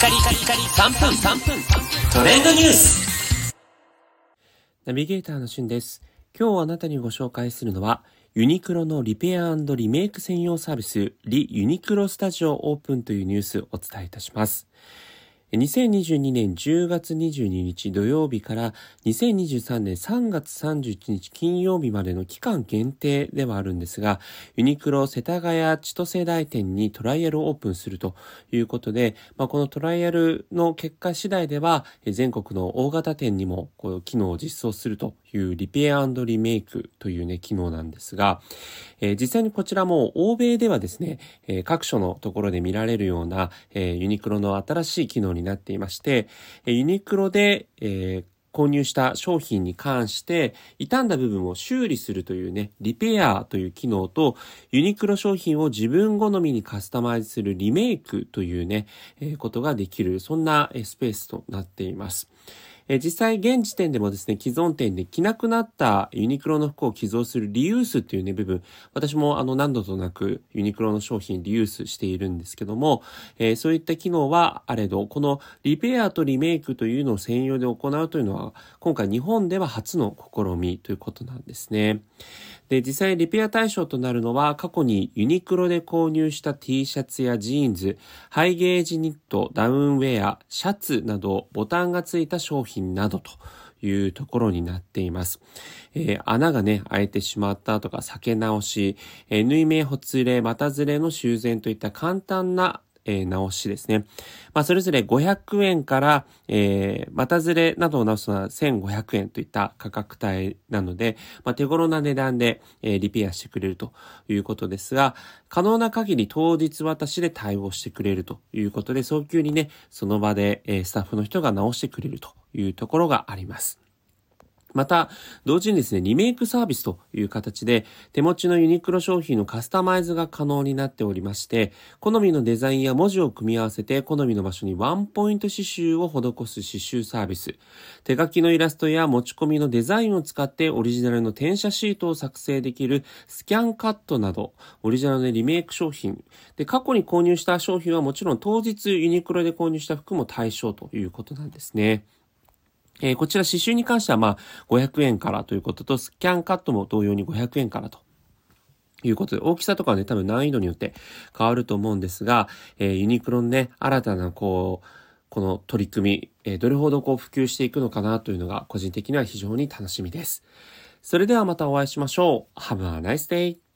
カリカリカリ3分3分トレンドニュースナビゲーターのしゅんです。今日あなたにご紹介するのは、ユニクロのリペアリメイク専用サービス、リユニクロスタジオオープンというニュースをお伝えいたします。2022年10月22日土曜日から2023年3月31日金曜日までの期間限定ではあるんですが、ユニクロ世田谷千歳大店にトライアルをオープンするということで、まあ、このトライアルの結果次第では、全国の大型店にもこう機能を実装するというリペアリメイクというね、機能なんですが、えー、実際にこちらも欧米ではですね、えー、各所のところで見られるような、えー、ユニクロの新しい機能にになっていまして、ユニクロで、え購入した商品に関して、傷んだ部分を修理するというね、リペアという機能と、ユニクロ商品を自分好みにカスタマイズするリメイクというね、えー、ことができる、そんなスペースとなっています。え実際現時点でもですね、既存店で着なくなったユニクロの服を寄贈するリユースっていうね、部分、私もあの何度となくユニクロの商品リユースしているんですけども、えー、そういった機能はあれど、このリペアとリメイクというのを専用で行うというのは、今回日本では初の試みということなんですね。で、実際リペア対象となるのは過去にユニクロで購入した T シャツやジーンズ、ハイゲージニット、ダウンウェア、シャツなどボタンがついた商品などというところになっています。えー、穴がね、開いてしまったとか、裂け直し、えー、縫い目、ほつれ、股ずれの修繕といった簡単なえー、直しですね。まあ、それぞれ500円から、えー、股ずれなどを直すのは1500円といった価格帯なので、まあ、手頃な値段で、えー、リペアしてくれるということですが、可能な限り当日渡しで対応してくれるということで、早急にね、その場で、えー、スタッフの人が直してくれるというところがあります。また、同時にですね、リメイクサービスという形で、手持ちのユニクロ商品のカスタマイズが可能になっておりまして、好みのデザインや文字を組み合わせて、好みの場所にワンポイント刺繍を施す刺繍サービス、手書きのイラストや持ち込みのデザインを使ってオリジナルの転写シートを作成できるスキャンカットなど、オリジナルのリメイク商品、で、過去に購入した商品はもちろん当日ユニクロで購入した服も対象ということなんですね。えー、こちら刺繍に関してはまあ500円からということと、スキャンカットも同様に500円からと。いうことで、大きさとかはね、多分難易度によって変わると思うんですが、えー、ユニクロのね、新たなこう、この取り組み、えー、どれほどこう普及していくのかなというのが個人的には非常に楽しみです。それではまたお会いしましょう。Have a nice day!